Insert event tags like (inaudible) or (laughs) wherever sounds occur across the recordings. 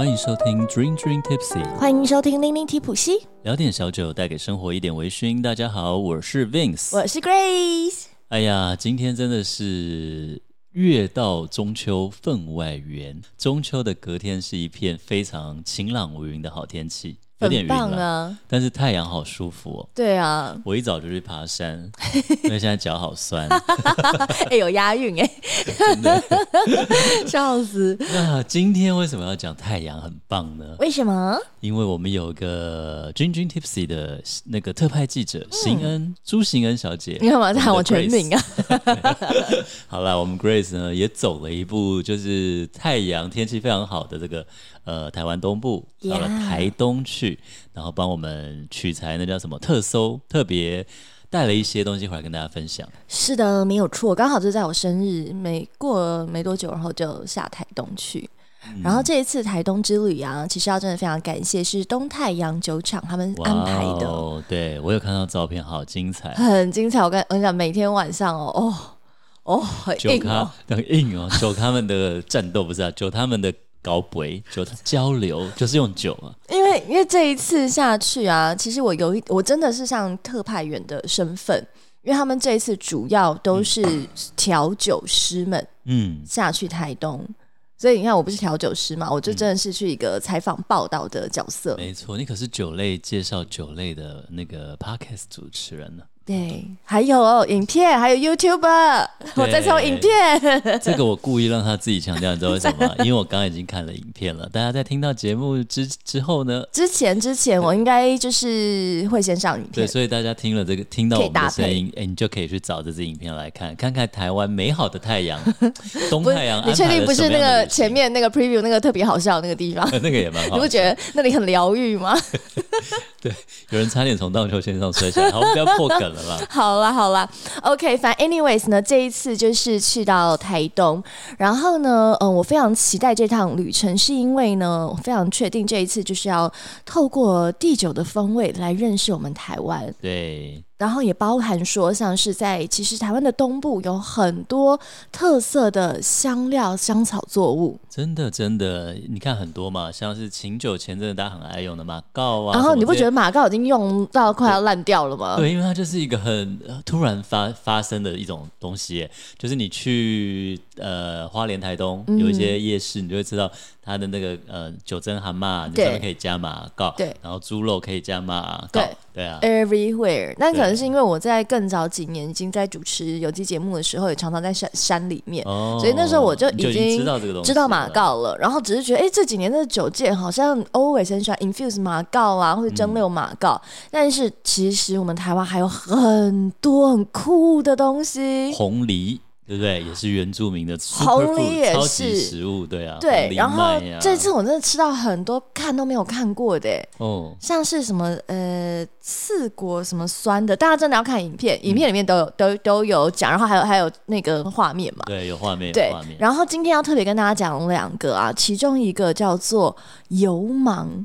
欢迎收听 Dream Dream Tipsy，欢迎收听零零提普西，聊点小酒，带给生活一点微醺。大家好，我是 Vince，我是 Grace。哎呀，今天真的是月到中秋分外圆，中秋的隔天是一片非常晴朗无云的好天气。有点晕了，啊、但是太阳好舒服哦。对啊，我一早就去爬山，(laughs) 因为现在脚好酸。(laughs) 哎，有押韵哎，真的 (laughs) 笑死。那今天为什么要讲太阳很棒呢？为什么？因为我们有个 Dream Dream Tipsy 的那个特派记者邢、嗯、恩朱邢恩小姐。你干嘛在喊我全名啊？好了，我们 Grace 呢也走了一步，就是太阳天气非常好的这个。呃，台湾东部到了台东去.然后帮我们取材，那叫什么特搜，特别带了一些东西回来跟大家分享。是的，没有错，刚好就在我生日没过没多久，然后就下台东去。嗯、然后这一次台东之旅啊，其实要真的非常感谢是东太阳酒厂他们安排的。哦，对我有看到照片，好精彩，很精彩。我跟我跟你讲，每天晚上哦哦哦，很硬哦，很硬哦，酒他 (laughs) 们的战斗不是啊，酒他们的。高杯就交流，就是用酒啊。因为因为这一次下去啊，其实我有一我真的是像特派员的身份，因为他们这一次主要都是调酒师们，嗯，下去台东，嗯、所以你看我不是调酒师嘛，我就真的是去一个采访报道的角色。没错，你可是酒类介绍酒类的那个 podcast 主持人呢。对，还有哦，影片，还有 YouTuber，我在抽影片。这个我故意让他自己强调，你知道为什么吗？(laughs) 因为我刚刚已经看了影片了。大家在听到节目之之后呢？之前之前我应该就是会先上影片。对，所以大家听了这个，听到我们的声音，哎，你就可以去找这支影片来看，看看台湾美好的太阳，(laughs) 东太阳。你确定不是那个前面那个 preview 那个特别好笑的那个地方？(laughs) 那个也蛮好。你不觉得那里很疗愈吗？对，有人差点从荡秋千上摔下来。好，我们不要破梗了。(laughs) 好啦好啦，OK，反正 anyways 呢，这一次就是去到台东，然后呢，嗯，我非常期待这趟旅程，是因为呢，我非常确定这一次就是要透过地酒的风味来认识我们台湾。对。然后也包含说，像是在其实台湾的东部有很多特色的香料香草作物，真的真的，你看很多嘛，像是琴酒前阵子大家很爱用的马告啊，然后你不觉得马告已经用到快要烂掉了吗？对，对，因为它就是一个很突然发发生的一种东西，就是你去呃花莲台东有一些夜市，嗯、你就会知道。它的那个呃九蒸蛤蟆，你上面可以加马告，对，然后猪肉可以加马告，对，对啊，everywhere。那可能是因为我在更早几年已经在主持有机节目的时候，也常常在山山里面，哦、所以那时候我就已经知道这个东西，知道马告了。然后只是觉得，哎，这几年的酒界好像 always 很喜欢 infuse 马告啊，或者蒸馏马告。嗯、但是其实我们台湾还有很多很酷的东西，红藜。对不对？也是原住民的红梨也是超级食物，对啊。对，然后这次我真的吃到很多看都没有看过的哦，像是什么呃刺果什么酸的，大家真的要看影片，影片里面都有、嗯、都都有讲，然后还有还有那个画面嘛，对，有画面，对。然后今天要特别跟大家讲两个啊，其中一个叫做油芒。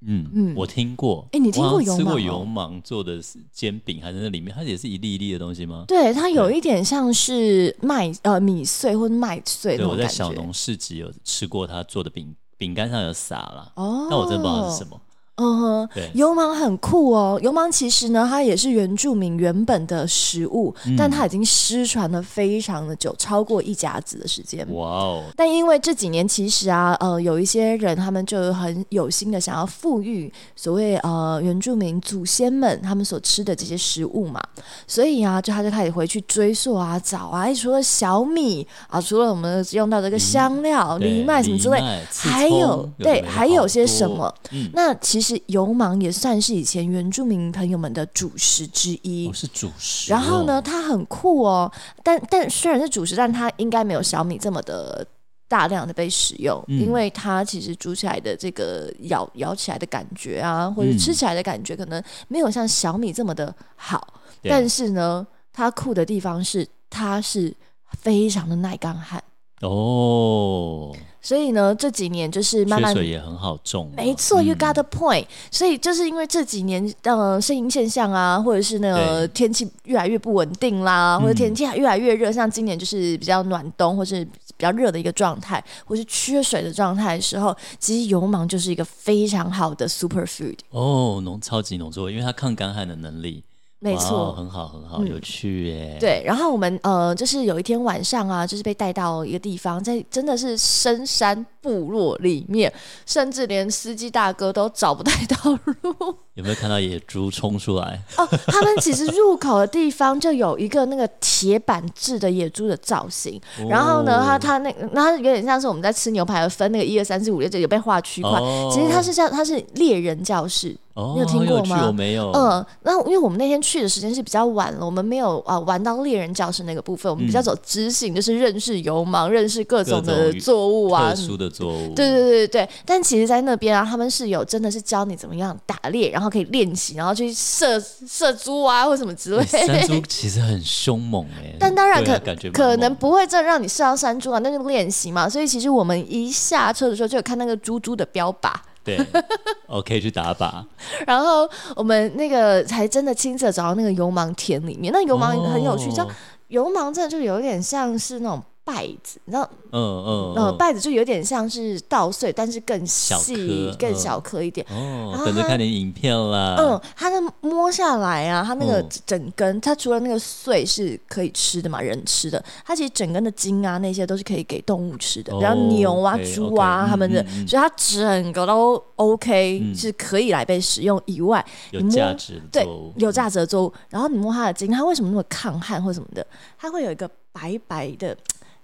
嗯嗯，我听过。哎，你听过油芒？吃过油芒做的煎饼，还是那里面它也是一粒一粒的东西吗？对，它有一点像是麦呃米碎或者麦碎。对，我在小农市集有吃过他做的饼，饼干上有撒了。哦，那我真的不知道是什么。嗯哼，对油芒很酷哦。油芒其实呢，它也是原住民原本的食物，嗯、但它已经失传了非常的久，超过一甲子的时间。哇哦！但因为这几年其实啊，呃，有一些人他们就很有心的想要富裕所谓呃原住民祖先们他们所吃的这些食物嘛，所以啊，就他就开始回去追溯啊，找啊，除了小米啊，除了我们用到这个香料藜麦、嗯、什么之类，还有，有对，还有些什么？嗯、那其实。是油芒也算是以前原住民朋友们的主食之一，哦、是主食、哦。然后呢，它很酷哦，但但虽然是主食，但它应该没有小米这么的大量的被使用，嗯、因为它其实煮起来的这个咬咬起来的感觉啊，或者吃起来的感觉，可能没有像小米这么的好。嗯、但是呢，它酷的地方是，它是非常的耐干旱。哦，所以呢，这几年就是慢慢缺水也很好种。没错，You got the point。所以就是因为这几年呃，声音现象啊，或者是那个天气越来越不稳定啦，或者天气越来越热，像今年就是比较暖冬，或是比较热的一个状态，或是缺水的状态的时候，其实油芒就是一个非常好的 super food。哦，农超级农作物，因为它抗干旱的能力。没错很好，很好，嗯、有趣耶。对，然后我们呃，就是有一天晚上啊，就是被带到一个地方，在真的是深山部落里面，(laughs) 甚至连司机大哥都找不太到路。(laughs) 有没有看到野猪冲出来？哦，他们其实入口的地方就有一个那个铁板制的野猪的造型，哦、然后呢，他他那个，那有点像是我们在吃牛排的分那个一二三四五六，这有被划区块。哦、其实它是像它是猎人教室。你有听过吗？我没有。嗯，那因为我们那天去的时间是比较晚了，我们没有啊玩到猎人教室那个部分。我们比较走知性，就是认识油芒，认识各种的作物啊，特殊的作物。对对对对，但其实，在那边啊，他们是有真的是教你怎么样打猎，然后可以练习，然后去射射猪啊，或什么之类的。(laughs) 山猪其实很凶猛哎，但当然可可能不会真的让你射到山猪啊，那就练习嘛。所以其实我们一下车的时候就有看那个猪猪的标靶。对，(laughs) OK，去打靶。然后我们那个才真的亲自找到那个油芒田里面，那油芒很有趣，你知道，油芒真的就有点像是那种。稗子，你知道，嗯嗯嗯，稗子就有点像是稻穗，但是更细、更小颗一点。哦，等着看你影片啦。嗯，它那摸下来啊，它那个整根，它除了那个穗是可以吃的嘛，人吃的，它其实整根的茎啊那些都是可以给动物吃的，比如牛啊、猪啊它们的，所以它整个都 OK，是可以来被使用以外，有价值对，有价值的作物。然后你摸它的茎，它为什么那么抗旱或什么的？它会有一个白白的。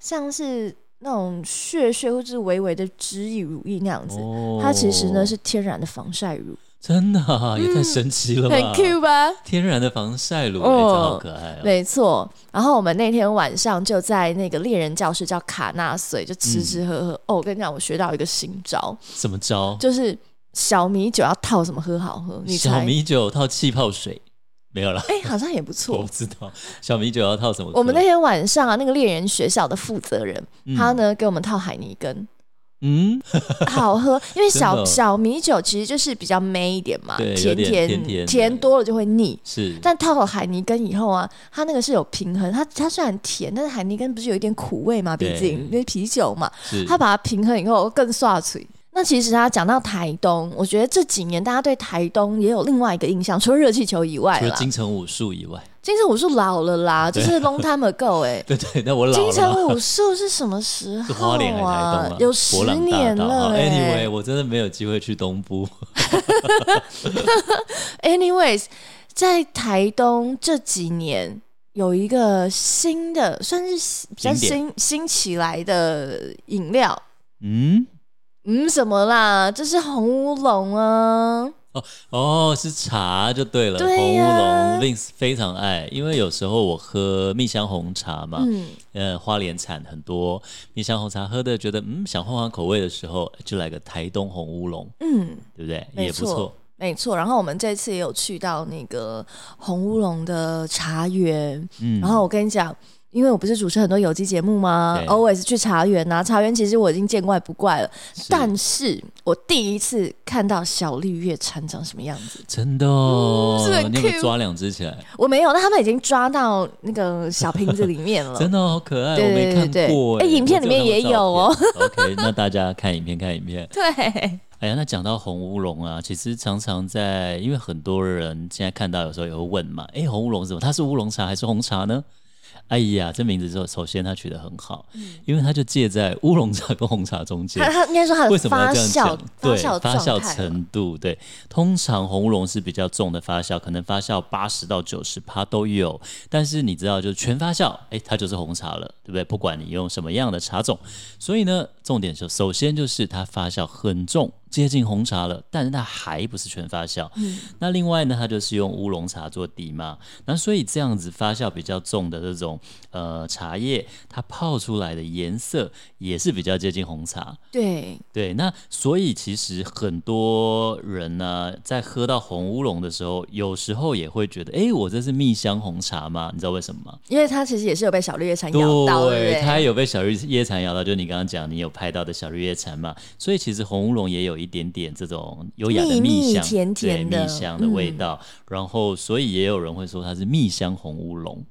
像是那种血血或者是微微的脂溢乳液那样子，哦、它其实呢是天然的防晒乳，真的、啊、也太神奇了吧，嗯、很 Q 吧？天然的防晒乳，哦、真好可爱哦。没错，然后我们那天晚上就在那个猎人教室叫卡纳水，就吃吃喝喝。嗯、哦，我跟你讲，我学到一个新招，什么招？就是小米酒要套什么喝好喝？你小米酒套气泡水。没有了，哎、欸，好像也不错。我不知道小米酒要套什么。我们那天晚上啊，那个猎人学校的负责人，嗯、他呢给我们套海尼根，嗯，(laughs) 好喝。因为小的小米酒其实就是比较闷一点嘛，甜甜甜甜，甜多了就会腻。是，但套了海尼根以后啊，它那个是有平衡。它它虽然甜，但是海尼根不是有一点苦味嘛？毕竟因为啤酒嘛，它把它平衡以后更刷嘴。那其实他讲到台东，我觉得这几年大家对台东也有另外一个印象，除了热气球以外，除了金城武术以外，金城武术老了啦，就是 long time ago 哎、(laughs) 欸，对对，那我老了。金城武术是什么时 (laughs) 候啊？有十年了、欸。Anyway，我真的没有机会去东部。(laughs) Anyways，在台东这几年有一个新的，算是比较新新起来的饮料，嗯。嗯，什么啦？这是红乌龙啊！哦哦，是茶就对了。红乌龙，Vince 非常爱，因为有时候我喝蜜香红茶嘛，嗯，呃，花莲产很多蜜香红茶，喝的觉得嗯想换换口味的时候，就来个台东红乌龙，嗯，对不对？也不错，没错。然后我们这次也有去到那个红乌龙的茶园，嗯，然后我跟你讲。因为我不是主持很多有机节目吗？always 去茶园啊，茶园其实我已经见怪不怪了。是但是我第一次看到小绿叶蝉长什么样子，真的哦！嗯、是你有没有抓两只起来？我没有，那他们已经抓到那个小瓶子里面了。(laughs) 真的好可爱，我没看过。哎，影片里面也有哦。OK，那大家看影片，看影片。(laughs) 对。哎呀，那讲到红乌龙啊，其实常常在，因为很多人现在看到有时候也会问嘛，哎，红乌龙是什么？它是乌龙茶还是红茶呢？哎呀，这名字之后，首先它取得很好，嗯、因为它就介在乌龙茶跟红茶中间。他他应该说他的发酵，对发酵程度，对，通常红乌龙是比较重的发酵，可能发酵八十到九十趴都有。但是你知道，就是全发酵，哎，它就是红茶了，对不对？不管你用什么样的茶种，所以呢，重点就首先就是它发酵很重。接近红茶了，但是它还不是全发酵。嗯，那另外呢，它就是用乌龙茶做底嘛。那所以这样子发酵比较重的这种呃茶叶，它泡出来的颜色也是比较接近红茶。对对，那所以其实很多人呢，在喝到红乌龙的时候，有时候也会觉得，哎，我这是蜜香红茶吗？你知道为什么吗？因为它其实也是有被小绿叶蝉咬到，对，它有被小绿叶蝉咬到，就你刚刚讲，你有拍到的小绿叶蝉嘛，所以其实红乌龙也有一点点这种优雅的蜜香，甜甜的蜜香的味道，嗯、然后所以也有人会说它是蜜香红乌龙。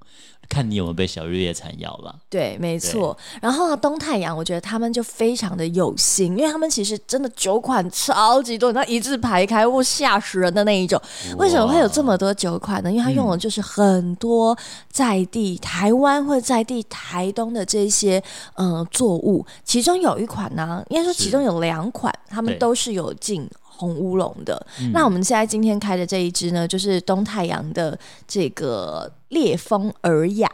看你有没有被小绿叶蝉咬了。对，没错。然后呢，东太阳，我觉得他们就非常的有心，因为他们其实真的酒款超级多，那一字排开，哇，吓死人的那一种。为什么会有这么多酒款呢？因为他用的就是很多在地、嗯、台湾或者在地台东的这些呃作物，其中有一款呢，应该说其中有两款，他们都是有进。红乌龙的，嗯、那我们现在今天开的这一支呢，就是东太阳的这个烈风尔雅。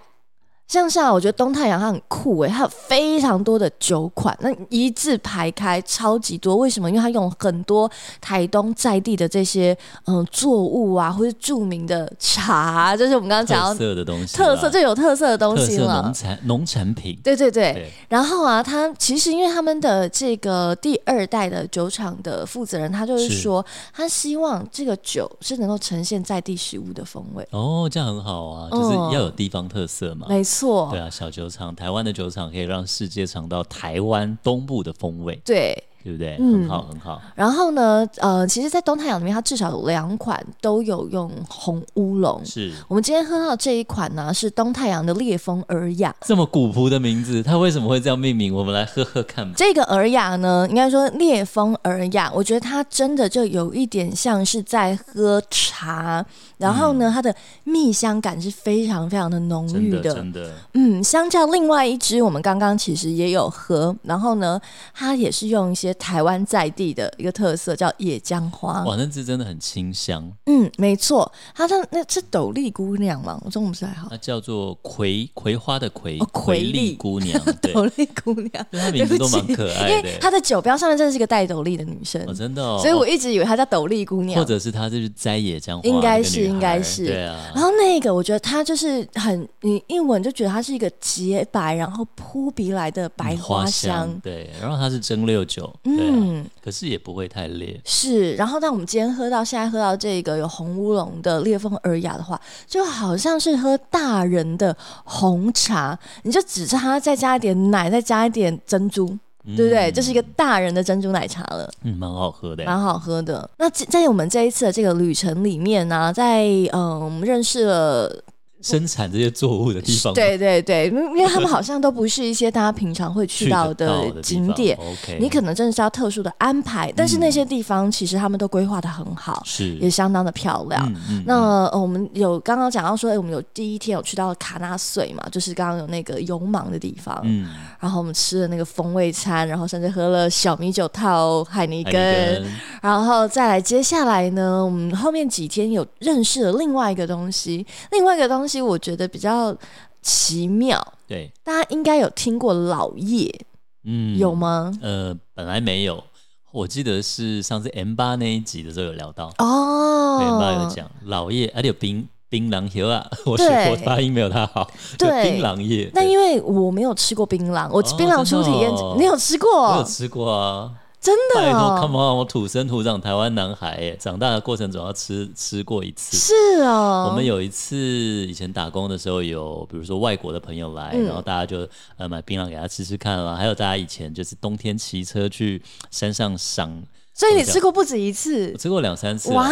像是啊，我觉得东太阳它很酷诶，它有非常多的酒款，那一字排开，超级多。为什么？因为它用很多台东在地的这些嗯作物啊，或是著名的茶，就是我们刚刚讲到特色的东西，特色最有特色的东西了，农产农产品。对对对。对然后啊，他其实因为他们的这个第二代的酒厂的负责人，他就是说，是他希望这个酒是能够呈现在地食物的风味。哦，这样很好啊，就是要有地方特色嘛。嗯、没错。错，对啊，小酒厂，台湾的酒厂可以让世界尝到台湾东部的风味。对。对不对？嗯，很好，很好。然后呢，呃，其实，在东太阳里面，它至少有两款都有用红乌龙。是我们今天喝到这一款呢，是东太阳的烈风尔雅。这么古朴的名字，它为什么会这样命名？我们来喝喝看。这个尔雅呢，应该说烈风尔雅，我觉得它真的就有一点像是在喝茶。然后呢，嗯、它的蜜香感是非常非常的浓郁的，真的。真的嗯，相较另外一支，我们刚刚其实也有喝。然后呢，它也是用一些。台湾在地的一个特色叫野姜花，哇，那支真的很清香。嗯，没错，它的那是斗笠姑娘嘛，我中午不是还好。它叫做葵葵花的葵，哦葵笠姑娘，(laughs) 斗笠姑娘，她名字都蛮可爱的。因为她的酒标上面真的是一个戴斗笠的女生，哦真的，哦。所以我一直以为她叫斗笠姑娘，或者是她就是摘野姜花，应该是，应该是，对啊。然后那个我觉得她就是很，你一闻就觉得她是一个洁白，然后扑鼻来的白花香，对。然后它是蒸馏酒，嗯。可是也不会太烈，是。然后，但我们今天喝到现在喝到这个有红乌龙的烈风尔雅的话，就好像是喝大人的红茶，你就只差再加一点奶，再加一点珍珠，嗯、对不对？这是一个大人的珍珠奶茶了。嗯，蛮好喝的，蛮好喝的。那在我们这一次的这个旅程里面呢、啊，在嗯，我们认识了。生产这些作物的地方，对对对，因为他们好像都不是一些大家平常会去到的景点，你可能真的是要特殊的安排。但是那些地方其实他们都规划的很好，是。也相当的漂亮。那我们有刚刚讲到说，哎，我们有第一天有去到卡纳穗嘛，就是刚刚有那个勇芒的地方，嗯，然后我们吃了那个风味餐，然后甚至喝了小米酒套海尼根，然后再来接下来呢，我们后面几天有认识了另外一个东西，另外一个东西。其实我觉得比较奇妙，对，大家应该有听过老叶，嗯，有吗？呃，本来没有，我记得是上次 M 八那一集的时候有聊到。哦，M 八有讲老叶，而且有冰槟榔叶啊，(laughs) 我学我发音没有他好，对，槟榔叶。那因为我没有吃过槟榔，我槟榔初体验，哦、你有吃过？我有吃过啊。真的哦，Come on，我土生土长台湾男孩，哎，长大的过程总要吃吃过一次。是哦，我们有一次以前打工的时候，有比如说外国的朋友来，嗯、然后大家就呃买槟榔给他吃吃看啦。还有大家以前就是冬天骑车去山上赏，所以你吃过不止一次，我吃过两三次哇。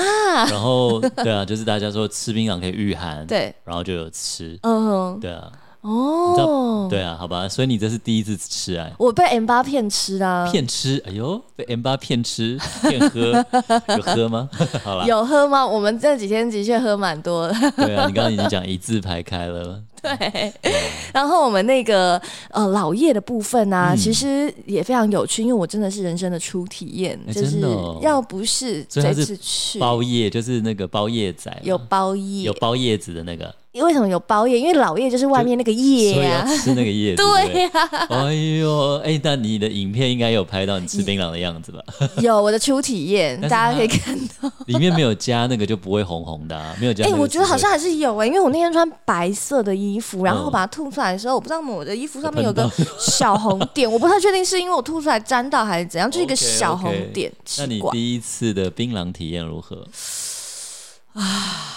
然后对啊，就是大家说吃槟榔可以御寒，对，然后就有吃，嗯哼，对啊。哦，对啊，好吧，所以你这是第一次吃啊？我被 M 八骗吃啊，骗吃，哎呦，被 M 八骗吃骗喝，(laughs) 有喝吗？(laughs) 好啦，有喝吗？我们这几天的确喝蛮多的。对啊，你刚刚已经讲一字排开了。对，然后我们那个呃老叶的部分呢、啊，嗯、其实也非常有趣，因为我真的是人生的初体验，欸、就是要不是这次去包叶，就是那个包叶仔，有包叶，有包叶子的那个。为什么有包叶？因为老叶就是外面那个叶呀、啊，吃那个叶子。(laughs) 对呀、啊。哎呦，哎，但你的影片应该有拍到你吃槟榔的样子吧？(laughs) (laughs) 有我的初体验，大家可以看到。里面没有加那个就不会红红的、啊，没有加。哎、欸，我觉得好像还是有哎、欸，因为我那天穿白色的衣服，然后把它吐出来的时候，我不知道我的衣服上面有个小红点，(laughs) 我不太确定是因为我吐出来沾到还是怎样，就是一个小红点。那你第一次的槟榔体验如何？啊。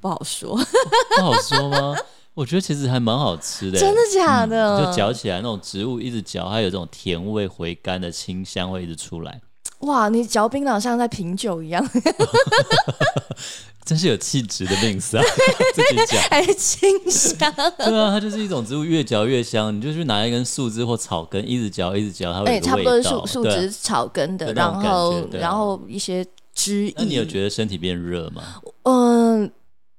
不好说，(laughs) 不好说吗？我觉得其实还蛮好吃的，真的假的？嗯、就嚼起来那种植物一直嚼，它有这种甜味回甘的清香会一直出来。哇，你嚼槟榔像在品酒一样，真是有气质的 mince 啊！(laughs) 自己讲还清香，对啊，它就是一种植物，越嚼越香。你就去拿一根树枝或草根，一直嚼，一直嚼，它会有味道。差不多是树树枝、草根的，然后然后一些汁液。那你有觉得身体变热吗？嗯。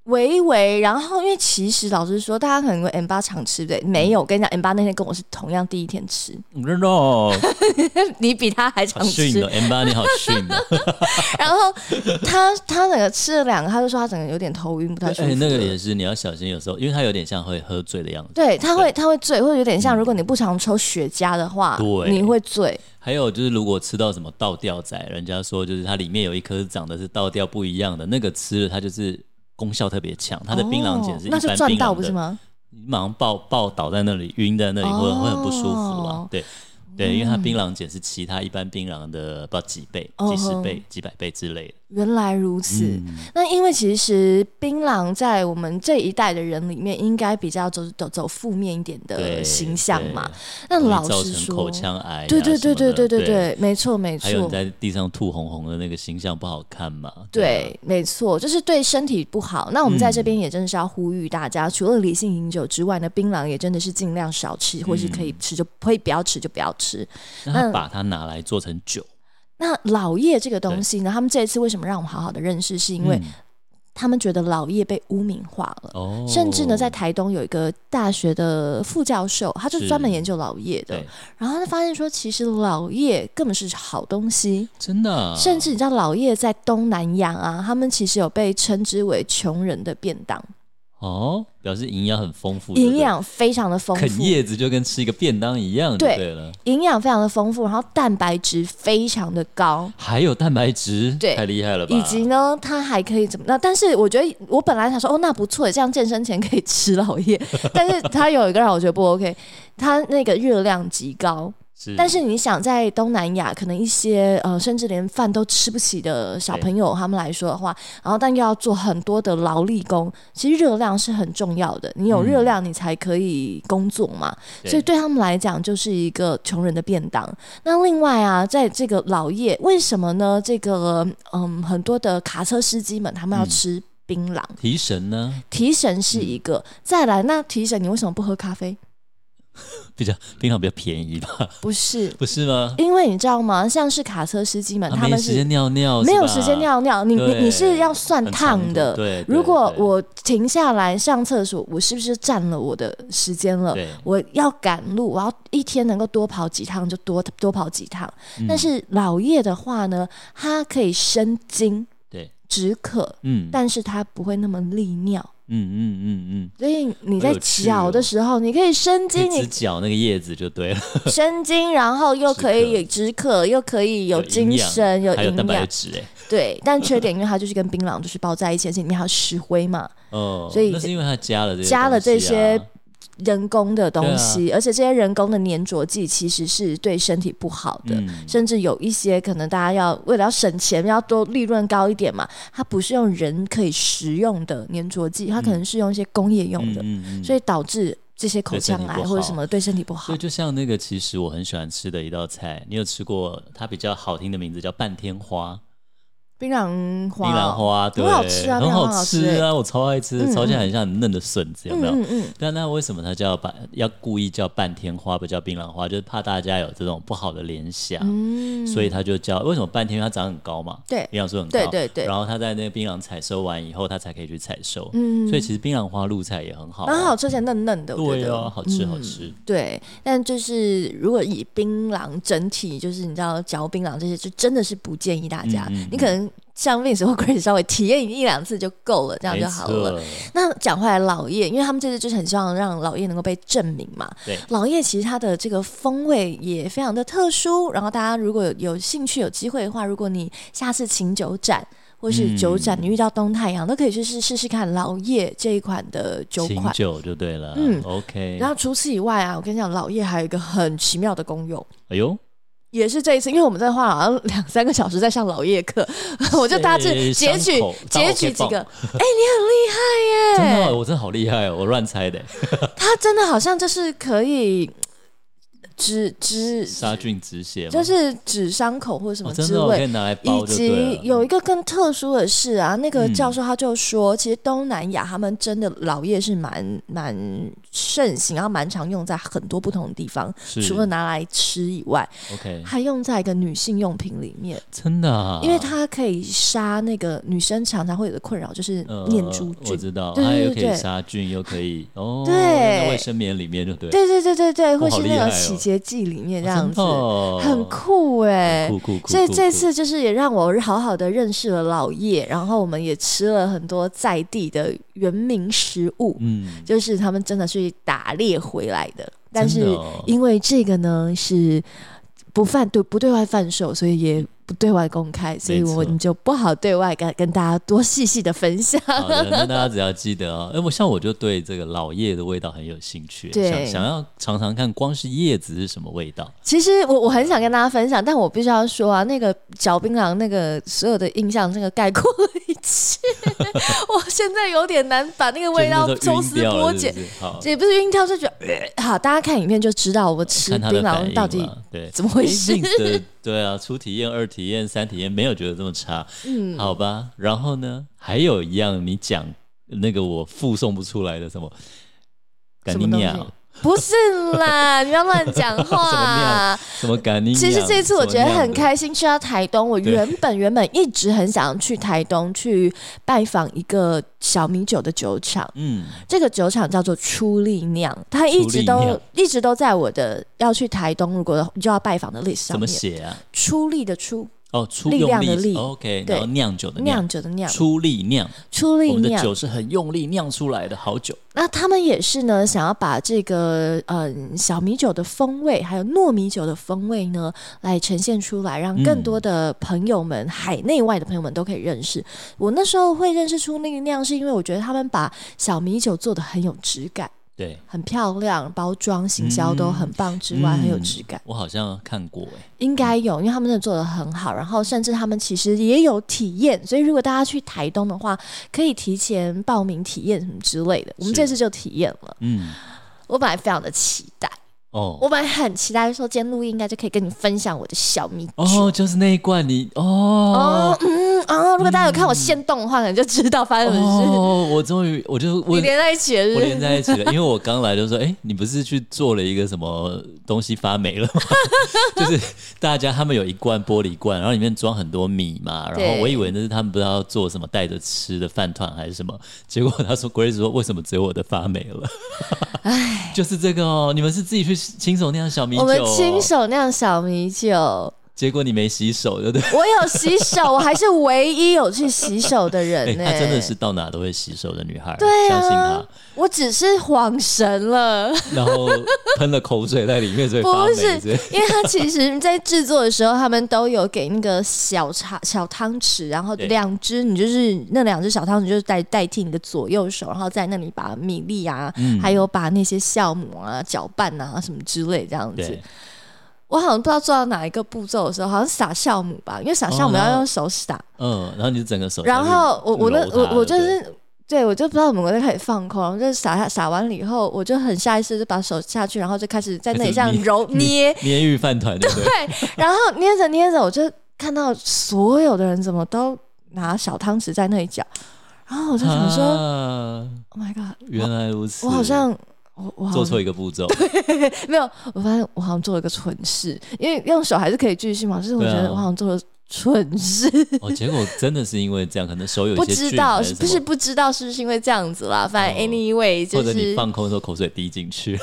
微微，然后因为其实老实说，大家可能会 M 八常吃对，没有。我跟你讲，M 八那天跟我是同样第一天吃。真的哦，(laughs) 你比他还常吃。M 八你好逊哦。(laughs) 然后他他整个吃了两个，他就说他整个有点头晕，不太舒服。哎，那个也是你要小心，有时候因为他有点像会喝醉的样子。对，他会他会醉，或者有点像如果你不常抽雪茄的话，对，你会醉。还有就是如果吃到什么倒吊仔，人家说就是它里面有一颗长得是倒吊不一样的那个吃了，它就是。功效特别强，它的槟榔碱是一般槟榔的，哦、那是赚到不是吗？你马上抱抱倒在那里，晕在那里，会、哦、会很不舒服啊。对。对，因为它槟榔碱是其他一般槟榔的不知道几倍、几十倍、几百倍之类的。原来如此。嗯、那因为其实槟榔在我们这一代的人里面，应该比较走走走负面一点的形象嘛。那老实说，口腔癌、啊，对对对对对对对，没错没错。还有你在地上吐红红的那个形象不好看嘛？对，对没错，就是对身体不好。那我们在这边也真的是要呼吁大家，嗯、除了理性饮酒之外呢，槟榔也真的是尽量少吃，或是可以吃就可以不要吃就不要吃。那他把它拿来做成酒。那老叶这个东西呢？他们这一次为什么让我们好好的认识？是因为他们觉得老叶被污名化了。哦。甚至呢，在台东有一个大学的副教授，他就专门研究老叶的。然后他发现说，其实老叶根本是好东西。真的。甚至你知道，老叶在东南亚啊，他们其实有被称之为穷人的便当。哦，表示营养很丰富，营养非常的丰富。啃叶子就跟吃一个便当一样，对了，营养非常的丰富，然后蛋白质非常的高，还有蛋白质，对，太厉害了吧？以及呢，它还可以怎么？那但是我觉得，我本来想说，哦，那不错，这样健身前可以吃老叶，(laughs) 但是它有一个让我觉得不 OK，它那个热量极高。是但是你想在东南亚，可能一些呃，甚至连饭都吃不起的小朋友，他们来说的话，然后但又要做很多的劳力工，其实热量是很重要的。你有热量，你才可以工作嘛。嗯、所以对他们来讲，就是一个穷人的便当。那另外啊，在这个老叶，为什么呢？这个嗯，很多的卡车司机们他们要吃槟榔、嗯、提神呢？提神是一个。嗯、再来，那提神你为什么不喝咖啡？(laughs) 比较槟榔比较便宜吧？不是，(laughs) 不是吗？因为你知道吗？像是卡车司机们，他们没时间尿尿，没有时间尿尿。你你你是要算趟的。对，如果我停下来上厕所，我是不是占了我的时间了？我要赶路，我要一天能够多跑几趟就多多跑几趟。但是老叶的话呢，它可以生津，对，止渴，嗯，但是它不会那么利尿。嗯嗯嗯嗯，所以你在嚼的时候，哦、你可以生津，你只嚼那个叶子就对了。生津，然后又可以止渴，又可以有精神，有营养，还有蛋白质哎。对，但缺点因为它就是跟槟榔就是包在一起，而且里面还有石灰嘛。哦，所以那是因为它加了这些、啊、加了这些。人工的东西，啊、而且这些人工的粘着剂其实是对身体不好的，嗯、甚至有一些可能大家要为了要省钱，要多利润高一点嘛，它不是用人可以食用的粘着剂，它可能是用一些工业用的，所以导致这些口腔癌或者什么对身体不好。所以就像那个，其实我很喜欢吃的一道菜，你有吃过？它比较好听的名字叫半天花。槟榔花，槟榔花，对，很好吃啊，很好吃啊，我超爱吃，炒起来很像很嫩的笋子，有没有？嗯嗯。但那为什么它叫半要故意叫半天花，不叫槟榔花？就是怕大家有这种不好的联想，所以它就叫为什么半天？因为它长很高嘛，对，营养素很高，对对对。然后它在那个槟榔采收完以后，它才可以去采收，嗯。所以其实槟榔花露菜也很好，很好吃，而且嫩嫩的，对啊，好吃好吃。对，但就是如果以槟榔整体，就是你知道嚼槟榔这些，就真的是不建议大家，你可能。像 Vince 或 Grace 稍微体验一两次就够了，这样就好了。那讲回来，老叶，因为他们这次就是很希望让老叶能够被证明嘛。对，老叶其实它的这个风味也非常的特殊。然后大家如果有兴趣、有机会的话，如果你下次请酒展或是酒展，你遇到东太阳，嗯、都可以去试试试看老叶这一款的酒款。酒就对了。嗯，OK。然后除此以外啊，我跟你讲，老叶还有一个很奇妙的功用。哎呦。也是这一次，因为我们在花好像两三个小时在上老叶课，我就大致截取截取几个。哎、欸，你很厉害耶！真的，我真的好厉害哦，我乱猜的。他真的好像就是可以。止止杀菌止血，就是止伤口或者什么之类，以及有一个更特殊的是啊，那个教授他就说，嗯、其实东南亚他们真的老叶是蛮蛮盛行，然后蛮常用在很多不同的地方，除了拿来吃以外，OK，还用在一个女性用品里面，真的、啊，因为它可以杀那个女生常常会有的困扰，就是念珠菌，我知道，对对对对，它又可以杀菌，又可以哦，对，卫生棉里面就对，对对对对对，或是那种洗洁。节季里面这样子，哦、很酷哎、欸，所以这次就是也让我好好的认识了老叶，然后我们也吃了很多在地的原民食物，嗯，就是他们真的是打猎回来的，哦、但是因为这个呢是不贩对不对外贩售，所以也。不对外公开，所以我们就不好对外跟跟大家多细细的分享。好的，那大家只要记得哦，哎，我像我就对这个老叶的味道很有兴趣，对想想要尝尝看，光是叶子是什么味道。其实我我很想跟大家分享，但我必须要说啊，那个嚼槟榔那个所有的印象，这个概括了一切。(laughs) 我现在有点难把那个味道抽丝剥茧，也不是晕掉，就觉得、呃、好。大家看影片就知道我吃槟榔到底对怎么回事。对啊，初体验、二体验、三体验，没有觉得这么差，嗯，好吧。然后呢，还有一样你讲那个我附送不出来的什么？干你娘！不是啦，(laughs) 你不要乱讲话。什么感应？其实这次我觉得很开心，去到台东。我原本原本一直很想去台东去拜访一个小米酒的酒厂。嗯，这个酒厂叫做初力酿，它一直都一直都在我的要去台东如果就要拜访的 list 上面。怎么写啊？初力的初。哦，出力量的力，OK，对，然后酿酒的酿酒的酿，出力酿，出力酿，我们的酒是很用力酿出来的好酒。那他们也是呢，想要把这个嗯小米酒的风味，还有糯米酒的风味呢，来呈现出来，让更多的朋友们，嗯、海内外的朋友们都可以认识。我那时候会认识初力酿，是因为我觉得他们把小米酒做的很有质感。对，很漂亮，包装、行销都很棒，之外、嗯、很有质感。我好像看过哎，应该有，因为他们真的做的很好。然后甚至他们其实也有体验，所以如果大家去台东的话，可以提前报名体验什么之类的。我们这次就体验了，嗯，我本来非常的期待。哦，我本来很期待说今天录音应该就可以跟你分享我的小秘诀哦，就是那一罐你哦，哦嗯啊，如果大家有看我现动的话，可能就知道发生什么事。哦，我终于我就我你连在一起了是不是，我连在一起了，因为我刚来就说，哎、欸，你不是去做了一个什么东西发霉了吗？(laughs) 就是大家他们有一罐玻璃罐，然后里面装很多米嘛，然后我以为那是他们不知道做什么带着吃的饭团还是什么，结果他说 Grace 说，为什么只有我的发霉了？哎，(laughs) 就是这个哦，你们是自己去。亲手酿小米酒，我们亲手酿小米酒。结果你没洗手，对不对？我有洗手，我还是唯一有去洗手的人呢、(laughs) 欸。她、欸、真的是到哪都会洗手的女孩，对啊，相信她。我只是恍神了，然后喷了口水在里面，所以。不是，因为他其实在制作的时候，他们都有给那个小茶小汤匙，然后两只，你就是那两只小汤匙，就是代代替你的左右手，然后在那里把米粒啊，嗯、还有把那些酵母啊搅拌啊什么之类这样子。我好像不知道做到哪一个步骤的时候，好像撒酵母吧，因为撒酵母要用手撒。哦、嗯，然后你就整个手。然后我我那我我就是对，我就不知道怎么我就开始放空，然后就撒下撒完了以后，我就很下意识就把手下去，然后就开始在那里这样揉捏捏玉饭团，对，然后捏着捏着，我就看到所有的人怎么都拿小汤匙在那里搅，然后我就想说、啊、，Oh my god，原来如此，我好像。我我做错一个步骤，(laughs) 没有，我发现我好像做了一个蠢事，因为用手还是可以继续嘛，就是我觉得我好像做了。蠢事哦，结果真的是因为这样，可能手有些不知道，不是不知道是不是因为这样子啦。反正 anyway，就是或者你放空的时候口水滴进去，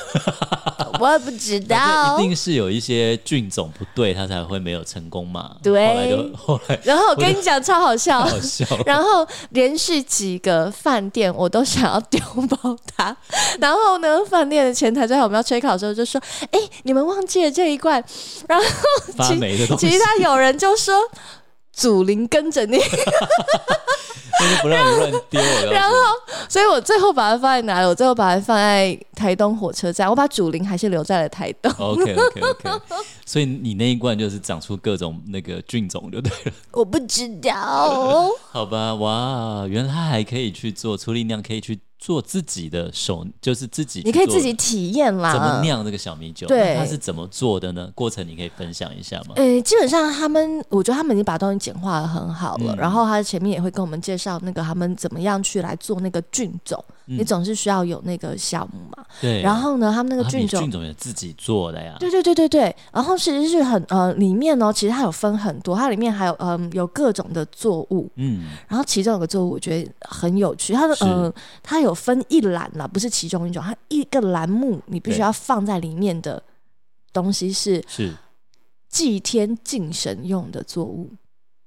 (laughs) 我也不知道，一定是有一些菌种不对，它才会没有成功嘛。对，后来就后来，然后我跟你讲超好笑，好笑。(laughs) 然后连续几个饭店我都想要丢包它，然后呢，饭店的前台在我们要吹烤的时候就说：“哎，你们忘记了这一罐。”然后发霉的东西，其他有人就说。祖灵跟着你，(laughs) 就是不让你乱丢。然后，所以我最后把它放在哪里？我最后把它放在台东火车站。我把祖灵还是留在了台东。OK OK OK。(laughs) 所以你那一罐就是长出各种那个菌种就对了。我不知道。(laughs) 好吧，哇，原来它还可以去做出力量，可以去。做自己的手，就是自己，你可以自己体验啦。怎么酿这个小米酒？对，它是怎么做的呢？过程你可以分享一下吗？诶、欸，基本上他们，我觉得他们已经把东西简化的很好了。嗯、然后他前面也会跟我们介绍那个他们怎么样去来做那个菌种。你总是需要有那个项目嘛？对。然后呢，他们那个菌种，菌种也自己做的呀。对对对对对。然后其实是很呃，里面呢，其实它有分很多，它里面还有嗯、呃，有各种的作物。嗯。然后其中有个作物，我觉得很有趣。它的嗯、呃，它有分一栏了，不是其中一种，它一个栏目，你必须要放在里面的东西是是祭天敬神用的作物。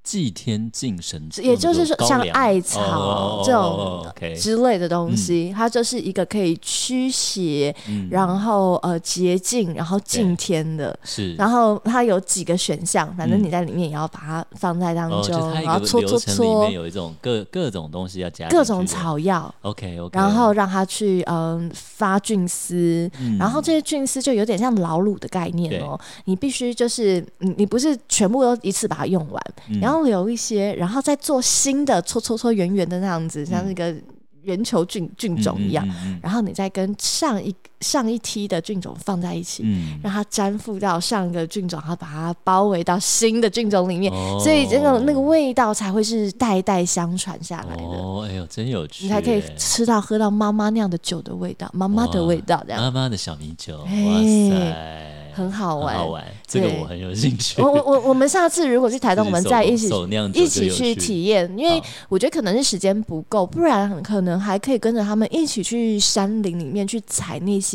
祭天敬神，也就是说，像艾草这种之类的东西，它就是一个可以驱邪，然后呃洁净，然后敬天的。是，然后它有几个选项，反正你在里面也要把它放在当中，然后搓搓搓。里面有一种各各种东西要加，各种草药。OK OK，然后让它去嗯发菌丝，然后这些菌丝就有点像老卤的概念哦。你必须就是你你不是全部都一次把它用完，然后。留一些，然后再做新的，搓搓搓圆圆的那样子，像那个圆球菌菌种一样。嗯嗯嗯、然后你再跟上一上一梯的菌种放在一起，嗯、让它粘附到上一个菌种，然后把它包围到新的菌种里面。哦、所以这个那个味道才会是代代相传下来的。哦，哎呦，真有趣！你才可以吃到喝到妈妈酿的酒的味道，妈妈的味道，这样。妈妈的小米酒，哇塞！很好玩，好玩，这个我很有兴趣。我我我我们下次如果去台东，我们再一起一起去体验，因为我觉得可能是时间不够，不然可能还可以跟着他们一起去山林里面去采那些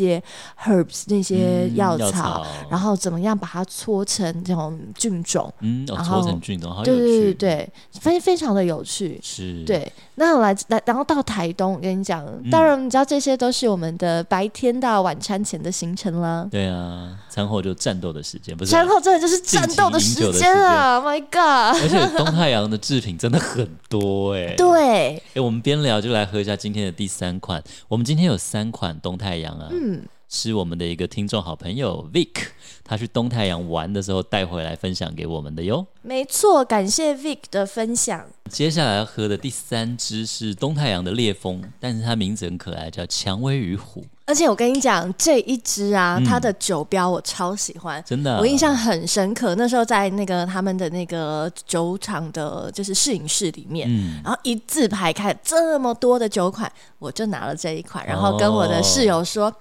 herbs 那些药草，然后怎么样把它搓成这种菌种，嗯，然后搓成菌种，对对对对，非非常的有趣，是，对。那来来，然后到台东，我跟你讲，当然你知道这些都是我们的白天到晚餐前的行程啦。对啊，餐后就战斗的时间，不是？餐后真的就是战斗的时间啊！My God！而且东太阳的制品真的很多哎、欸。对。哎，我们边聊就来喝一下今天的第三款。我们今天有三款东太阳啊。嗯。是我们的一个听众好朋友 Vic，他去东太阳玩的时候带回来分享给我们的哟。没错，感谢 Vic 的分享。接下来要喝的第三支是东太阳的烈风，但是它名字很可爱，叫蔷薇与虎。而且我跟你讲，这一支啊，它的酒标我超喜欢，真的，我印象很深刻。那时候在那个他们的那个酒厂的，就是试饮室里面，嗯，然后一字排开这么多的酒款，我就拿了这一款，然后跟我的室友说。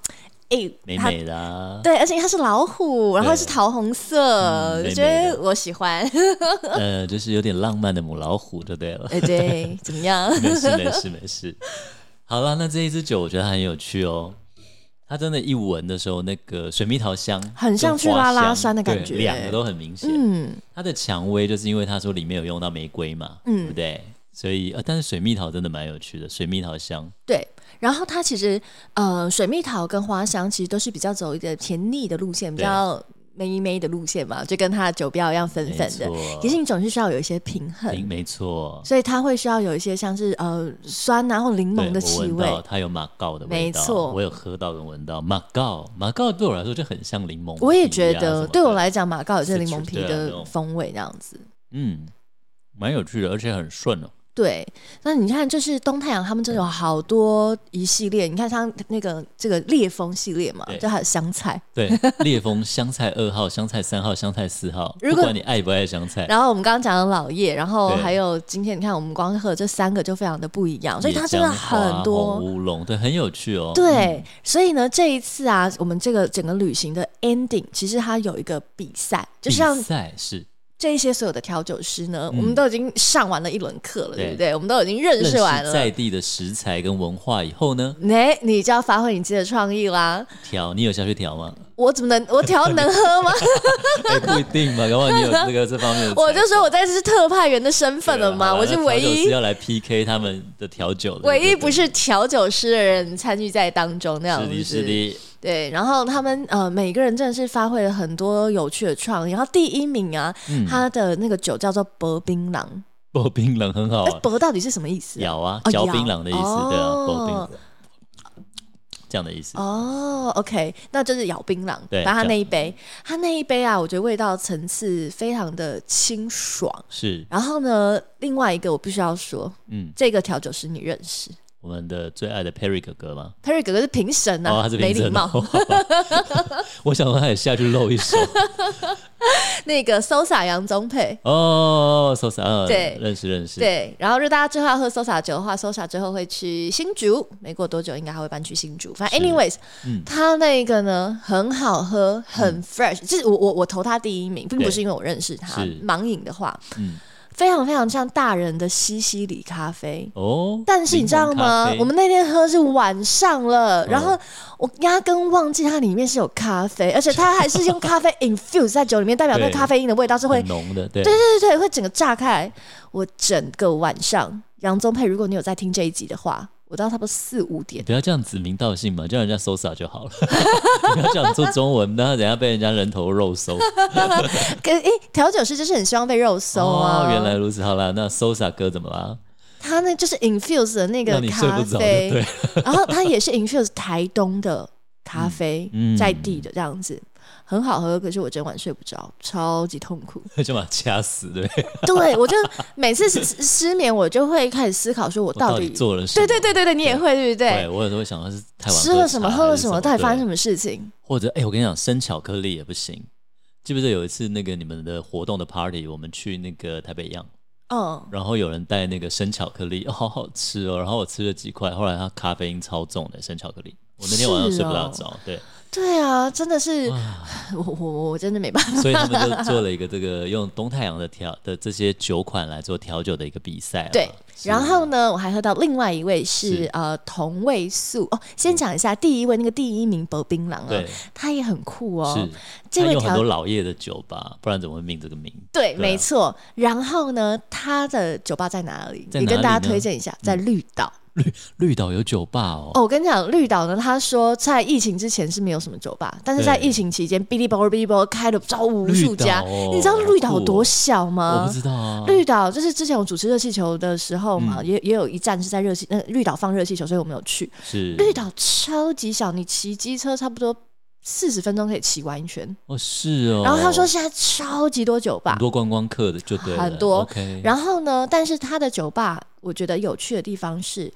哎，欸、美美的、啊，对，而且它是老虎，然后是桃红色，我觉得我喜欢。呃，就是有点浪漫的母老虎，就对了。哎，对，怎么样？(laughs) 没事，没事，没事。好了，那这一支酒我觉得很有趣哦。它真的，一闻的时候，那个水蜜桃香很像去拉拉山的感觉，两个都很明显。嗯，它的蔷薇就是因为他说里面有用到玫瑰嘛，嗯，对不对？所以，呃，但是水蜜桃真的蛮有趣的，水蜜桃香。对。然后它其实，呃，水蜜桃跟花香其实都是比较走一个甜腻的路线，比较梅梅的路线嘛，就跟它的酒标一样粉粉的。其实你总是需要有一些平衡，没错。所以它会需要有一些像是呃酸然后柠檬的气味。它有马告的味道，没错，我有喝到跟闻到马告。马告对我来说就很像柠檬。我也觉得，对我来讲，马告有些柠檬皮的风味这样子。嗯，蛮有趣的，而且很顺哦。对，那你看，就是东太阳他们真的有好多一系列，你看像那个这个烈风系列嘛，就还有香菜，对，烈风香菜二号、香菜三号、香菜四号，(laughs) 不管你爱不爱香菜。然后我们刚刚讲的老叶，然后还有今天你看我们光喝这三个就非常的不一样，所以它真的很多乌龙，对，很有趣哦。对，所以呢，这一次啊，我们这个整个旅行的 ending，其实它有一个比赛，就像比赛是。这一些所有的调酒师呢，嗯、我们都已经上完了一轮课了，对，不对？我们都已经认识完了在地的食材跟文化以后呢，哎，你就要发挥你自己的创意啦。调，你有下去调吗？我怎么能？我调能喝吗？欸、(laughs) 不一定嘛，搞不好你有这个这方面的。(laughs) 我就说我在这是特派员的身份了嘛，我是唯一要来 PK 他们的调酒的，唯一不是调酒师的人参与在当中那样子。是的，是的。对，然后他们呃每个人真的是发挥了很多有趣的创意。然后第一名啊，嗯、他的那个酒叫做薄槟榔。薄槟榔很好啊。薄到底是什么意思？咬啊，嚼槟榔的意思，哦、对啊，薄槟榔。这样的意思哦、oh,，OK，那就是咬槟榔。对，把它那一杯，它那一杯啊，我觉得味道层次非常的清爽。是，然后呢，另外一个我必须要说，嗯，这个调酒师你认识？我们的最爱的 Perry 哥哥吗？Perry 哥哥是评审啊，哦、他是没礼貌。(laughs) 我想说他也下去露一手。(laughs) 那个 Sosa 杨宗沛哦，Sosa，、嗯、对，认识认识。对，然后如果大家之后要喝 Sosa 酒的话，Sosa 之后会去新竹，没过多久应该还会搬去新竹。反正 anyways，、嗯、他那个呢很好喝，很 fresh，、嗯、就是我我我投他第一名，并不是因为我认识他，盲饮的话，嗯。非常非常像大人的西西里咖啡哦，但是你知道吗？我们那天喝是晚上了，哦、然后我压根忘记它里面是有咖啡，而且它还是用咖啡 infuse 在酒里面，代表那咖啡因的味道是会浓的，对对对对，会整个炸开来。我整个晚上，杨宗沛，如果你有在听这一集的话。我到差不多四五点，不要这样指名道姓嘛，叫人家 Sosa 就好了。(laughs) 不要讲做中文，然后等下被人家人头肉搜。(laughs) 可哎，调酒师就是很希望被肉搜啊。哦，原来如此，好了，那 Sosa 哥怎么啦？他那就是 infuse 的那个咖啡，对，(laughs) 然后他也是 infuse 台东的咖啡，嗯，在地的这样子。很好喝，可是我整晚睡不着，超级痛苦，(laughs) 就把它掐死，对。(laughs) 对，我就每次失失眠，我就会开始思考，说我到底做了什么？对对对对对，你也会对不对？对，我有时候会想到是太晚吃了什么，喝了什么，到底发生什么事情？或者，哎，我跟你讲，生巧克力也不行。记不记得有一次那个你们的活动的 party，我们去那个台北样，嗯，然后有人带那个生巧克力，好好吃哦。然后我吃了几块，后来它咖啡因超重的生巧克力，我那天晚上睡不了着，对。对啊，真的是 (laughs) 我我我真的没办法。所以他们就做了一个这个用东太阳的调的这些酒款来做调酒的一个比赛。对，然后呢，我还喝到另外一位是，是呃同位素哦。先讲一下第一位那个第一名薄槟榔啊，他也很酷哦。是，这位有很多老叶的酒吧，不然怎么会命这个名？对，没错。然后呢，他的酒吧在哪里？你跟大家推荐一下，在绿岛。绿绿岛有酒吧哦。哦，我跟你讲，绿岛呢，他说在疫情之前是没有什么酒吧，但是在疫情期间，哔哩吧啦哔哩吧啦开了招无数家。哦、你知道绿岛有多小吗？我不知道啊。绿岛就是之前我主持热气球的时候嘛，嗯、也也有一站是在热气，那，绿岛放热气球，所以我没有去。是绿岛超级小，你骑机车差不多四十分钟可以骑完一圈。哦，是哦。然后他说现在超级多酒吧，很多观光客的就对了，很多。然后呢，但是他的酒吧。我觉得有趣的地方是，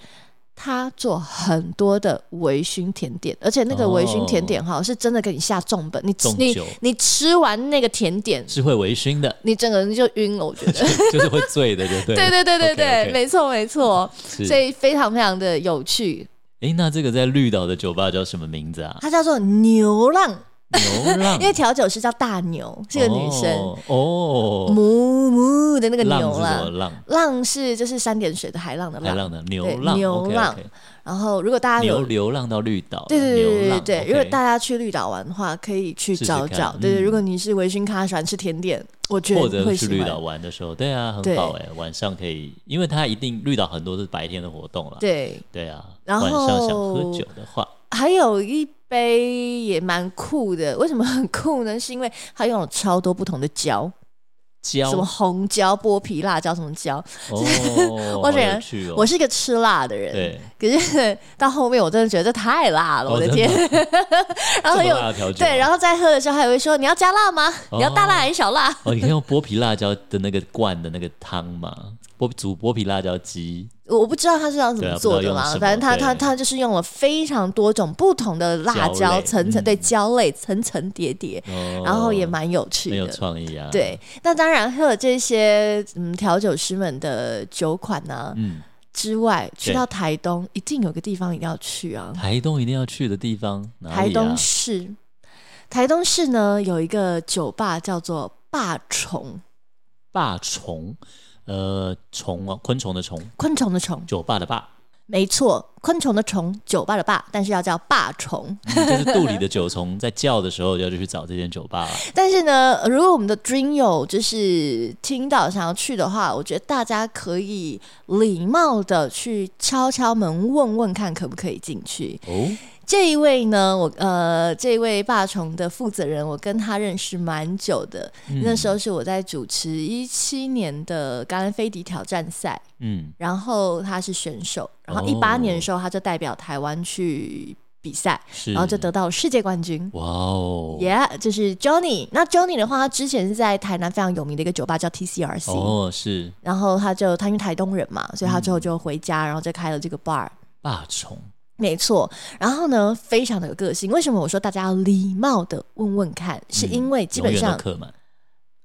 他做很多的微醺甜点，而且那个微醺甜点哈，是真的给你下重本。你你你吃完那个甜点是会微醺的，你整个人就晕了。我觉得 (laughs) 就是会醉的，(laughs) 对对对对对对对，没错没错，所以非常非常的有趣。哎，那这个在绿岛的酒吧叫什么名字啊？它叫做牛浪。牛浪，因为调酒师叫大牛，是个女生。哦。母母的那个牛浪，浪。浪是就是三点水的海浪的浪，海浪的牛浪，牛浪。然后如果大家有流浪到绿岛，对对对对对，如果大家去绿岛玩的话，可以去找找。对对，如果你是微醺咖，喜欢吃甜点，我觉得或者去绿岛玩的时候，对啊，很好哎，晚上可以，因为它一定绿岛很多是白天的活动了，对。对啊。然后晚上想喝酒的话，还有一。杯也蛮酷的，为什么很酷呢？是因为它用了超多不同的椒，椒什么红椒、剥皮辣椒什么椒。哦，(laughs) 我觉得我是一个吃辣的人，对。可是到后面我真的觉得这太辣了，我的天！(laughs) 然后有对，然后再喝的时候还会说，你要加辣吗？你要大辣还是小辣？哦，你可以用剥皮辣椒的那个罐的那个汤嘛，剥煮剥皮辣椒鸡。我不知道他是要怎么做的嘛，反正他他他就是用了非常多种不同的辣椒，层层对椒类层层叠叠，然后也蛮有趣的，很有创意啊。对，那当然还有这些嗯调酒师们的酒款呢，嗯之外，去到台东一定有个地方一定要去啊。台东一定要去的地方，台东市，台东市呢有一个酒吧叫做霸虫，霸虫。呃，虫啊，昆虫的虫，昆虫的虫，酒吧的吧，没错，昆虫的虫，酒吧的吧，但是要叫霸虫，嗯，就是肚里的酒虫在叫的时候，就要去找这间酒吧了。(laughs) 但是呢，如果我们的 Dream 友就是听到想要去的话，我觉得大家可以礼貌的去敲敲门，问问看可不可以进去。哦。这一位呢，我呃，这一位霸虫的负责人，我跟他认识蛮久的。嗯、那时候是我在主持一七年的格兰菲迪挑战赛，嗯，然后他是选手，然后一八年的时候他就代表台湾去比赛，是然后就得到世界冠军。哇哦，Yeah，就是 Johnny。那 Johnny 的话，他之前是在台南非常有名的一个酒吧叫 TCRC。哦，是。然后他就他因为台东人嘛，所以他之后就回家，嗯、然后就开了这个 bar。霸虫。没错，然后呢，非常的有个性。为什么我说大家要礼貌的问问看？是因为基本上，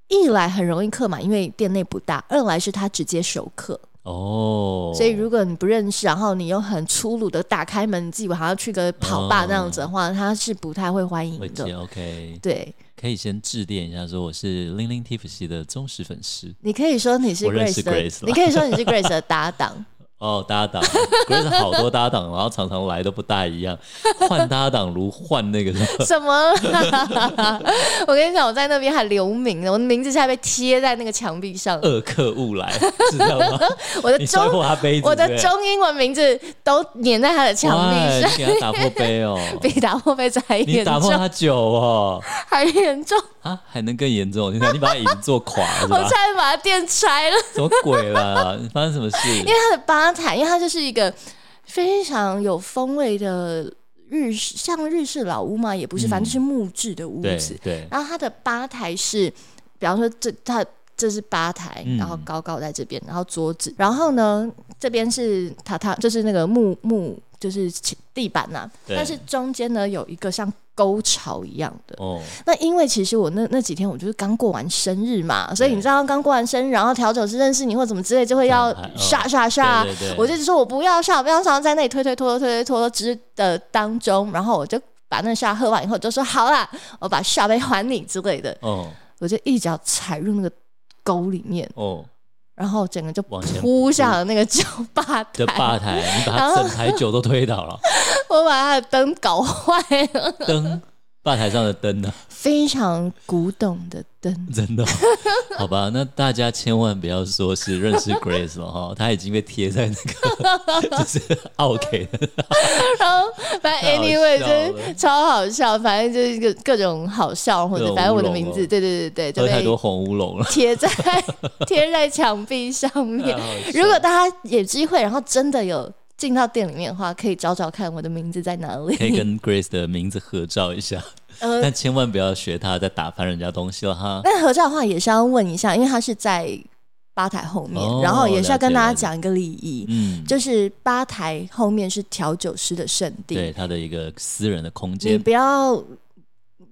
一来很容易客满，因为店内不大；二来是他直接熟客哦。所以如果你不认识，然后你又很粗鲁的打开门，你自己好像去个跑吧那样子的话，他是不太会欢迎的。OK，对，可以先致电一下，说我是零零 Tiff 的忠实粉丝。你可以说你是 Grace 的，你可以说你是 Grace 的搭档。哦，搭档，(laughs) 可是好多搭档，然后常常来都不大一样，换搭档如换那个什么？(laughs) 我跟你讲，我在那边还留名呢，我的名字现在被贴在那个墙壁上。恶客勿来，知道吗？(laughs) 我的中我的中英文名字都粘在他的墙壁上。给他打破杯哦，比打破杯再严重。你打破他酒哦，还严重啊？还能更严重？你看，你把椅子坐垮了，(laughs) 我差点把它垫拆了。什么鬼啦？发生什么事？因为它的吧台，因为它就是一个非常有风味的日式，像日式老屋嘛，也不是，反正是木质的屋子。对，对，然后它的吧台是，比方说这它这是吧台，嗯、然后高高在这边，然后桌子，然后呢这边是榻榻，就是那个木木，就是地板呐、啊。但是中间呢有一个像。沟槽一样的哦，那因为其实我那那几天我就是刚过完生日嘛，所以你知道刚过完生日，然后调酒师认识你或怎么之类，就会要刷刷刷，我就说我不要刷，不要刷，在那里推推拖拖推推拖之的当中，然后我就把那刷喝完以后就说好啦，我把刷杯还你之类的，哦，我就一脚踩入那个沟里面哦。然后整个就扑下了那个酒吧台，的吧台，你把他整台酒都推倒了。(laughs) 我把他的灯搞坏了。灯，吧台上的灯呢？非常古董的灯，真的？(laughs) 好吧，那大家千万不要说是 (laughs) 认识 Grace 了哈，他已经被贴在那个 (laughs) 就是 OK 的。然后反正 Anyway 就是超好笑，反正就是各各种好笑或者反正我的名字，对对对对，有太多红乌龙了，贴在贴在墙壁上面。如果大家有机会，然后真的有进到店里面的话，可以找找看我的名字在哪里，可以跟 Grace 的名字合照一下。(laughs) 呃、但千万不要学他，在打翻人家东西了哈。那合照的话也是要问一下，因为他是在吧台后面，哦、然后也是要跟大家讲一个礼仪，嗯，就是吧台后面是调酒师的圣地，对他的一个私人的空间，你不要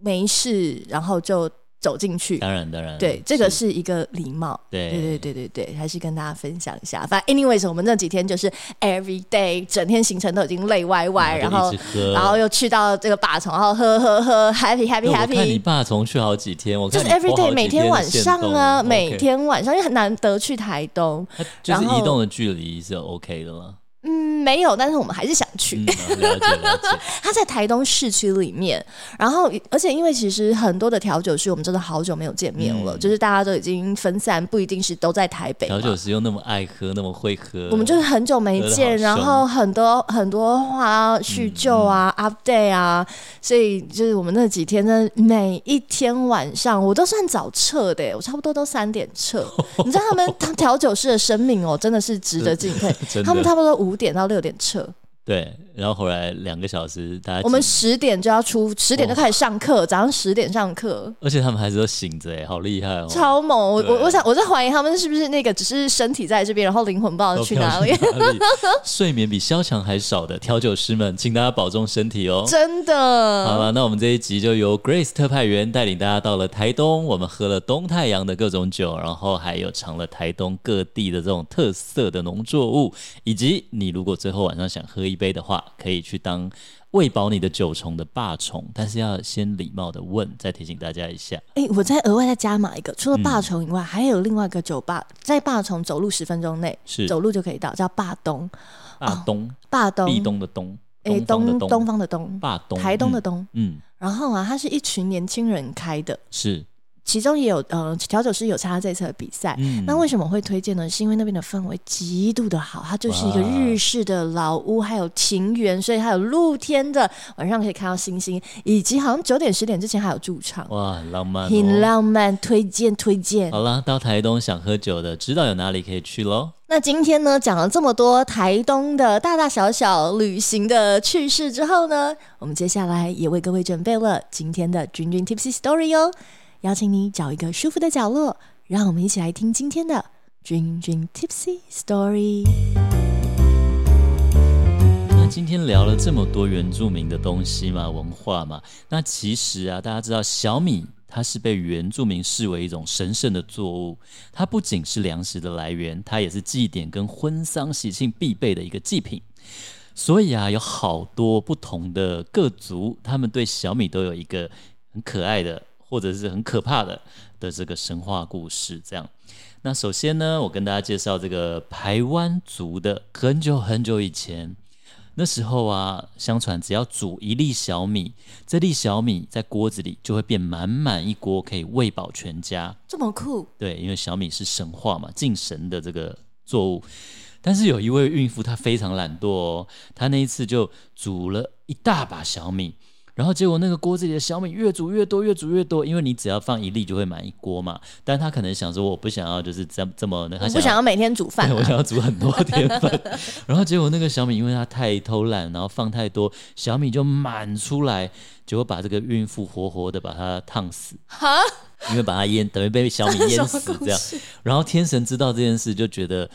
没事然后就。走进去，当然当然，对，这个是。一个礼貌，对。对对对对对，还是跟大家分享一下。反正 anyways，我们那几天就是 every day，整天行程都已经累歪歪，然后然后又去到这个霸虫，然后喝喝喝，happy happy happy。你霸从去好几天，我就是 every day，每天晚上啊，每天晚上，因为很难得去台东，就是移动的距离是 OK 的吗？嗯，没有，但是我们还是想去。嗯啊、了解了解。(laughs) 他在台东市区里面，然后而且因为其实很多的调酒师，我们真的好久没有见面了，嗯、就是大家都已经分散，不一定是都在台北。调酒师又那么爱喝，那么会喝，我们就是很久没见，然后很多很多话叙旧啊、嗯、update 啊，所以就是我们那几天的，每一天晚上我都算早撤的，我差不多都三点撤。(laughs) 你知道他们调酒师的生命哦，真的是值得敬佩。(laughs) 他们差不多五。五点到六点撤，对，然后回来两个小时，大家我们十点就要出，十点就开始上课，哦、早上十点上课，而且他们还是都醒着，哎，好厉害哦，超猛！我我我想我在怀疑他们是不是那个只是身体在这边，然后灵魂不知道去哪里。(laughs) 睡眠比萧蔷还少的调酒师们，请大家保重身体哦，真的。好了，那我们这一集就由 Grace 特派员带领大家到了台东，我们喝了东太阳的各种酒，然后还有尝了台东各地的这种特色的农作物，以及你如果最后晚上想喝一杯的话，可以去当。喂饱你的九重的霸虫，但是要先礼貌的问，再提醒大家一下。哎、欸，我再额外再加码一个，除了霸虫以外，嗯、还有另外一个酒吧，在霸虫走路十分钟内，是走路就可以到，叫霸东。霸东，霸东，壁咚的东。诶，东东方的东，霸东，台东的东，嗯。嗯然后啊，它是一群年轻人开的，是。其中也有呃调酒师有参加这次的比赛。嗯、那为什么会推荐呢？是因为那边的氛围极度的好，它就是一个日式的老屋，还有庭园，所以还有露天的，晚上可以看到星星，以及好像九点十点之前还有驻唱。哇，浪漫、哦，很浪漫，推荐推荐。好了，到台东想喝酒的，知道有哪里可以去喽。那今天呢，讲了这么多台东的大大小小旅行的趣事之后呢，我们接下来也为各位准备了今天的 Dream Dream Tipsy Story 哦。邀请你找一个舒服的角落，让我们一起来听今天的 Dream Dream Tipsy Story。那今天聊了这么多原住民的东西嘛，文化嘛，那其实啊，大家知道小米。它是被原住民视为一种神圣的作物，它不仅是粮食的来源，它也是祭典跟婚丧喜庆必备的一个祭品。所以啊，有好多不同的各族，他们对小米都有一个很可爱的，或者是很可怕的的这个神话故事。这样，那首先呢，我跟大家介绍这个排湾族的，很久很久以前。那时候啊，相传只要煮一粒小米，这粒小米在锅子里就会变满满一锅，可以喂饱全家。这么酷？对，因为小米是神话嘛，敬神的这个作物。但是有一位孕妇，她非常懒惰哦，她那一次就煮了一大把小米。然后结果那个锅子里的小米越煮越多，越煮越多，因为你只要放一粒就会满一锅嘛。但他可能想说，我不想要就是这这么，他不想要每天煮饭，(laughs) 我想要煮很多天份。然后结果那个小米，因为它太偷懒，然后放太多，小米就满出来，结果把这个孕妇活活的把它烫死。哈？因为把它淹，等于被小米淹死这样。(laughs) 然后天神知道这件事，就觉得。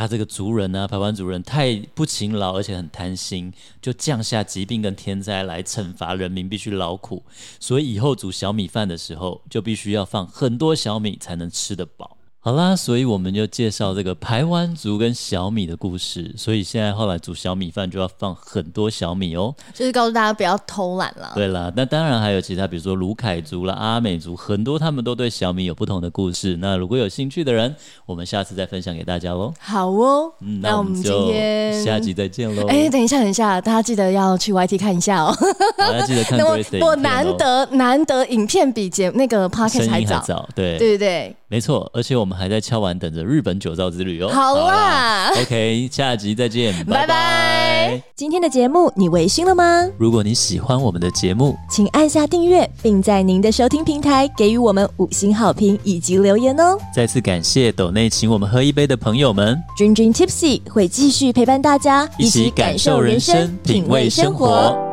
他这个族人呢、啊，排湾族人太不勤劳，而且很贪心，就降下疾病跟天灾来惩罚人民，必须劳苦。所以以后煮小米饭的时候，就必须要放很多小米，才能吃得饱。好啦，所以我们就介绍这个排湾族跟小米的故事。所以现在后来煮小米饭就要放很多小米哦，就是告诉大家不要偷懒了。对啦，那当然还有其他，比如说鲁凯族啦、阿美族，很多他们都对小米有不同的故事。那如果有兴趣的人，我们下次再分享给大家喽。好哦，嗯，那我们今天下集再见喽。哎，等一下，等一下，大家记得要去 YT 看一下哦。大家记得看。(laughs) 我难得难得影片比节那个 Podcast 还早，对对对。没错，而且我们还在敲碗等着日本酒造之旅哦。好啊，OK，下集再见，(laughs) 拜拜。今天的节目你微醺了吗？如果你喜欢我们的节目，请按下订阅，并在您的收听平台给予我们五星好评以及留言哦。再次感谢斗内请我们喝一杯的朋友们 Dream Tipsy 会继续陪伴大家，一起感受人生，品味生活。